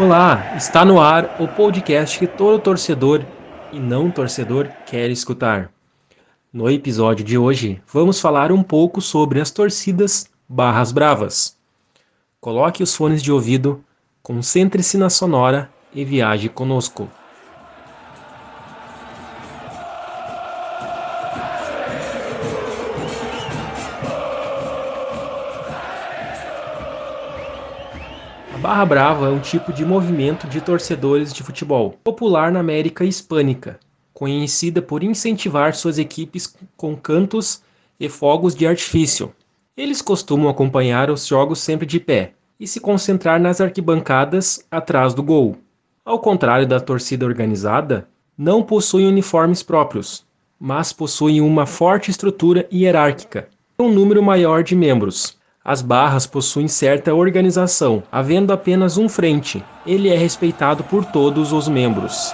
Olá, está no ar o podcast que todo torcedor e não torcedor quer escutar. No episódio de hoje, vamos falar um pouco sobre as torcidas barras bravas. Coloque os fones de ouvido, concentre-se na sonora e viaje conosco. Barra Brava é um tipo de movimento de torcedores de futebol, popular na América Hispânica, conhecida por incentivar suas equipes com cantos e fogos de artifício. Eles costumam acompanhar os jogos sempre de pé e se concentrar nas arquibancadas atrás do gol. Ao contrário da torcida organizada, não possuem uniformes próprios, mas possuem uma forte estrutura hierárquica e um número maior de membros. As barras possuem certa organização, havendo apenas um frente. Ele é respeitado por todos os membros.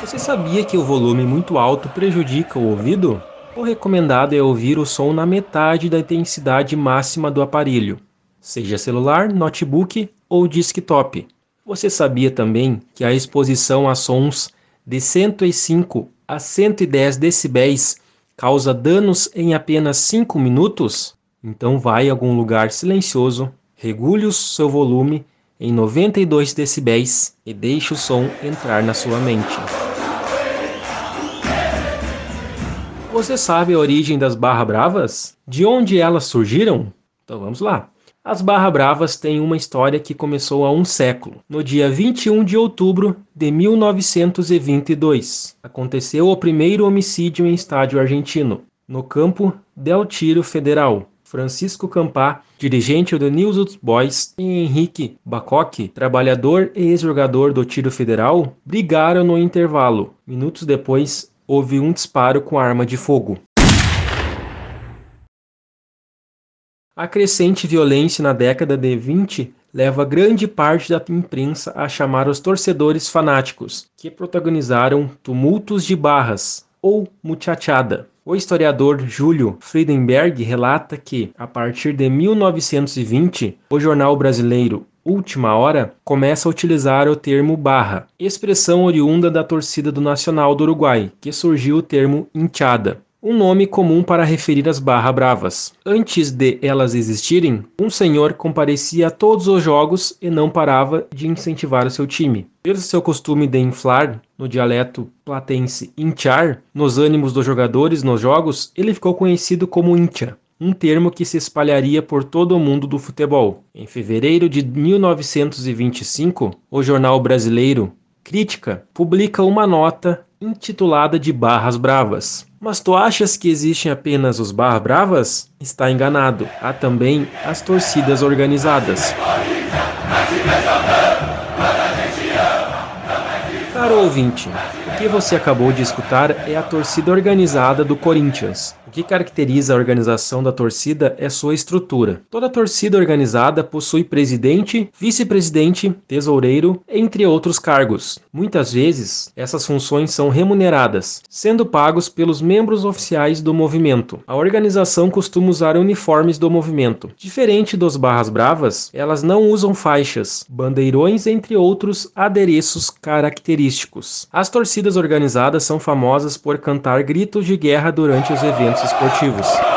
Você sabia que o volume muito alto prejudica o ouvido? O recomendado é ouvir o som na metade da intensidade máxima do aparelho, seja celular, notebook ou desktop. Você sabia também que a exposição a sons de 105 a 110 decibéis causa danos em apenas 5 minutos? Então vai a algum lugar silencioso, regule o seu volume em 92 decibéis e deixe o som entrar na sua mente. Você sabe a origem das barra bravas? De onde elas surgiram? Então vamos lá. As Barra Bravas têm uma história que começou há um século. No dia 21 de outubro de 1922, aconteceu o primeiro homicídio em estádio argentino, no campo Del Tiro Federal. Francisco Campá, dirigente do News Boys, e Henrique Bacoque, trabalhador e ex-jogador do Tiro Federal, brigaram no intervalo. Minutos depois, houve um disparo com arma de fogo. A crescente violência na década de 20 leva grande parte da imprensa a chamar os torcedores fanáticos, que protagonizaram tumultos de barras ou muchachada. O historiador Júlio Friedenberg relata que, a partir de 1920, o jornal brasileiro Última Hora começa a utilizar o termo barra, expressão oriunda da torcida do Nacional do Uruguai, que surgiu o termo hinchada um nome comum para referir as barra bravas. Antes de elas existirem, um senhor comparecia a todos os jogos e não parava de incentivar o seu time. Pelo seu costume de inflar, no dialeto platense inchar, nos ânimos dos jogadores nos jogos, ele ficou conhecido como hincha um termo que se espalharia por todo o mundo do futebol. Em fevereiro de 1925, o jornal brasileiro Crítica publica uma nota intitulada de Barras Bravas. Mas tu achas que existem apenas os Barras Bravas? Está enganado. Há também as torcidas organizadas. Caro ouvinte, o que você acabou de escutar é a torcida organizada do Corinthians que caracteriza a organização da torcida é sua estrutura. Toda torcida organizada possui presidente, vice-presidente, tesoureiro, entre outros cargos. Muitas vezes, essas funções são remuneradas, sendo pagos pelos membros oficiais do movimento. A organização costuma usar uniformes do movimento. Diferente dos Barras Bravas, elas não usam faixas, bandeirões, entre outros adereços característicos. As torcidas organizadas são famosas por cantar gritos de guerra durante os eventos esportivos.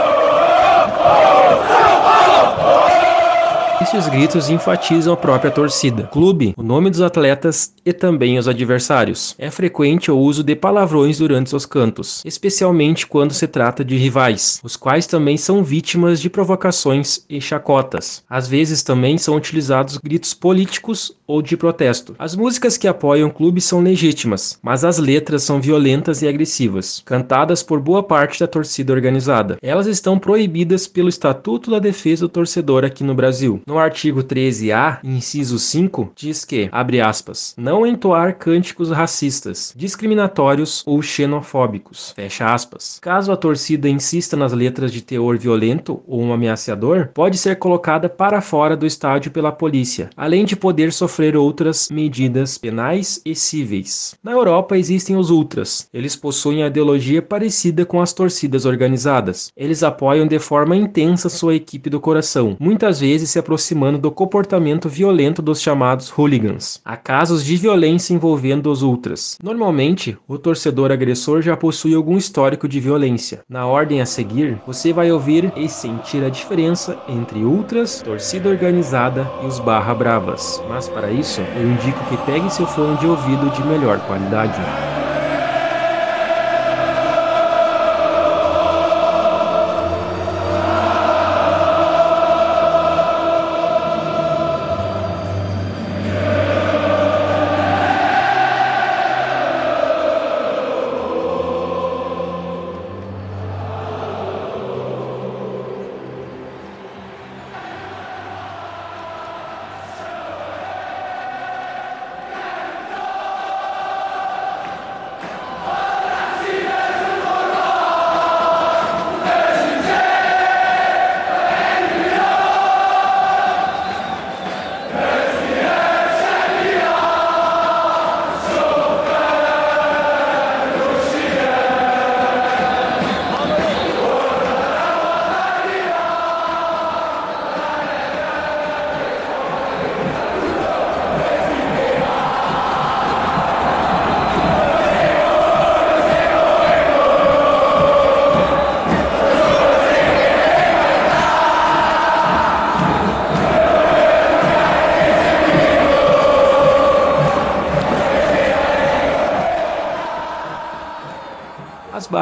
Esses gritos enfatizam a própria torcida, clube, o nome dos atletas e também os adversários. É frequente o uso de palavrões durante os cantos, especialmente quando se trata de rivais, os quais também são vítimas de provocações e chacotas. Às vezes também são utilizados gritos políticos ou de protesto. As músicas que apoiam o clube são legítimas, mas as letras são violentas e agressivas, cantadas por boa parte da torcida organizada. Elas estão proibidas pelo Estatuto da Defesa do Torcedor aqui no Brasil. No artigo 13A, inciso 5, diz que, abre aspas, não entoar cânticos racistas, discriminatórios ou xenofóbicos, fecha aspas. Caso a torcida insista nas letras de teor violento ou um ameaçador, pode ser colocada para fora do estádio pela polícia, além de poder sofrer outras medidas penais e cíveis. Na Europa existem os ultras. Eles possuem a ideologia parecida com as torcidas organizadas. Eles apoiam de forma intensa sua equipe do coração. Muitas vezes se aproximam aproximando do comportamento violento dos chamados hooligans. Há casos de violência envolvendo os ultras. Normalmente, o torcedor agressor já possui algum histórico de violência. Na ordem a seguir, você vai ouvir e sentir a diferença entre ultras, torcida organizada e os barra bravas. Mas para isso, eu indico que pegue seu fone de ouvido de melhor qualidade.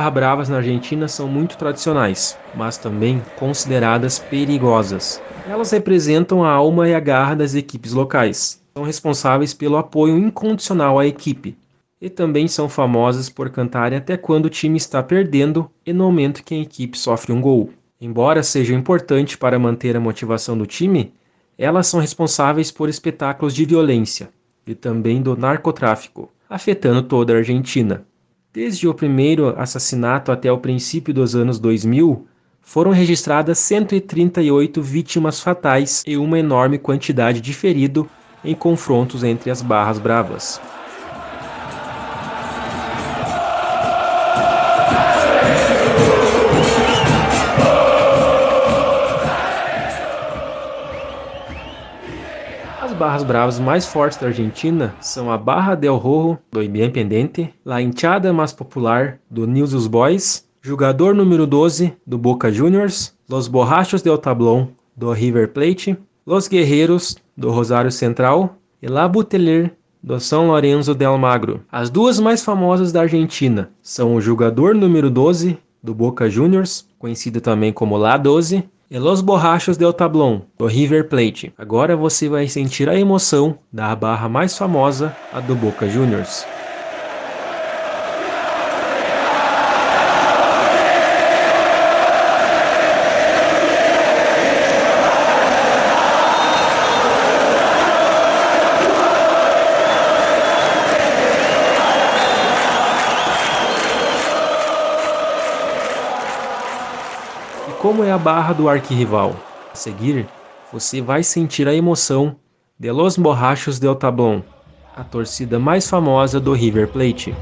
Barra bravas na Argentina são muito tradicionais, mas também consideradas perigosas. Elas representam a alma e a garra das equipes locais. São responsáveis pelo apoio incondicional à equipe. E também são famosas por cantarem até quando o time está perdendo e no momento que a equipe sofre um gol. Embora sejam importantes para manter a motivação do time, elas são responsáveis por espetáculos de violência e também do narcotráfico, afetando toda a Argentina. Desde o primeiro assassinato até o princípio dos anos 2000, foram registradas 138 vítimas fatais e uma enorme quantidade de feridos em confrontos entre as barras bravas. Barras bravas mais fortes da Argentina são a Barra del Rojo, do Independiente, La Hinchada mais popular, do News Boys, jogador número 12, do Boca Juniors, Los Borrachos del Tablón, do River Plate, Los Guerreiros, do Rosário Central, e La Buteler, do São Lourenço del Magro. As duas mais famosas da Argentina são o jogador número 12, do Boca Juniors, conhecido também como La 12, e Los Borrachos del Tablón, do River Plate. Agora você vai sentir a emoção da barra mais famosa, a do Boca Juniors. Como é a barra do arquirrival. A seguir, você vai sentir a emoção de Los Borrachos del Tablón, a torcida mais famosa do River Plate.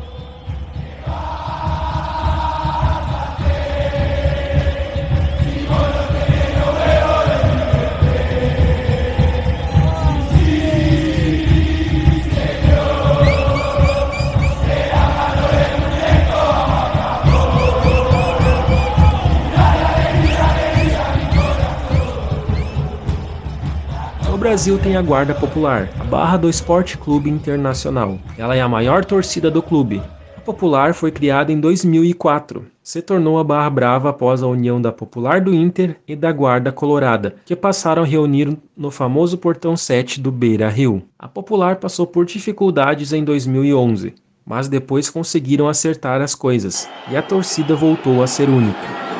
Brasil tem a Guarda Popular, a barra do Esporte Clube Internacional. Ela é a maior torcida do clube. A Popular foi criada em 2004. Se tornou a Barra Brava após a união da Popular do Inter e da Guarda Colorada, que passaram a reunir no famoso Portão 7 do Beira Rio. A Popular passou por dificuldades em 2011, mas depois conseguiram acertar as coisas e a torcida voltou a ser única.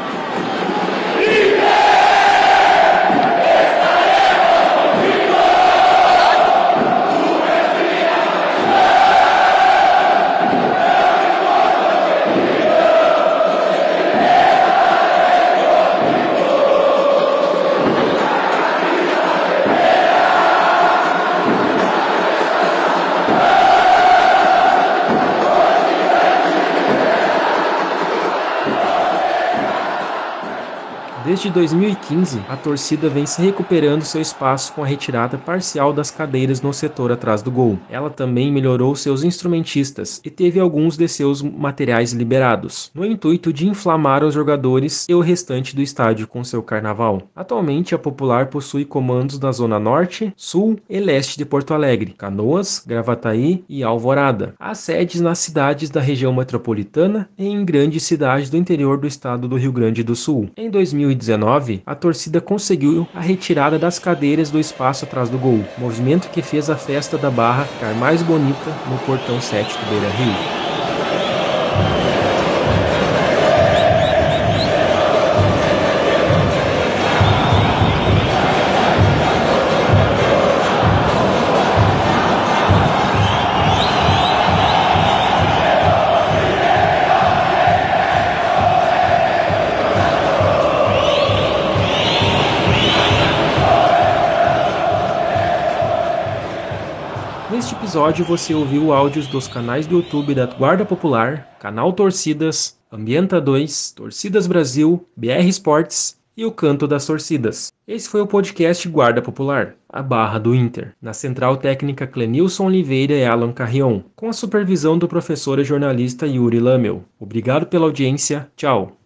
Desde 2015, a torcida vem se recuperando seu espaço com a retirada parcial das cadeiras no setor atrás do gol. Ela também melhorou seus instrumentistas e teve alguns de seus materiais liberados, no intuito de inflamar os jogadores e o restante do estádio com seu carnaval. Atualmente, a Popular possui comandos na zona norte, sul e leste de Porto Alegre, Canoas, Gravataí e Alvorada. Há sedes nas cidades da região metropolitana e em grandes cidades do interior do estado do Rio Grande do Sul. Em 2000 2019, a torcida conseguiu a retirada das cadeiras do espaço atrás do gol, movimento que fez a festa da Barra ficar mais bonita no portão 7 do Beira episódio você ouviu áudios dos canais do YouTube da Guarda Popular, Canal Torcidas, Ambienta 2, Torcidas Brasil, BR Esportes e o Canto das Torcidas. Esse foi o podcast Guarda Popular, a barra do Inter, na central técnica Clenilson Oliveira e Alan Carrion, com a supervisão do professor e jornalista Yuri Lamel. Obrigado pela audiência, tchau!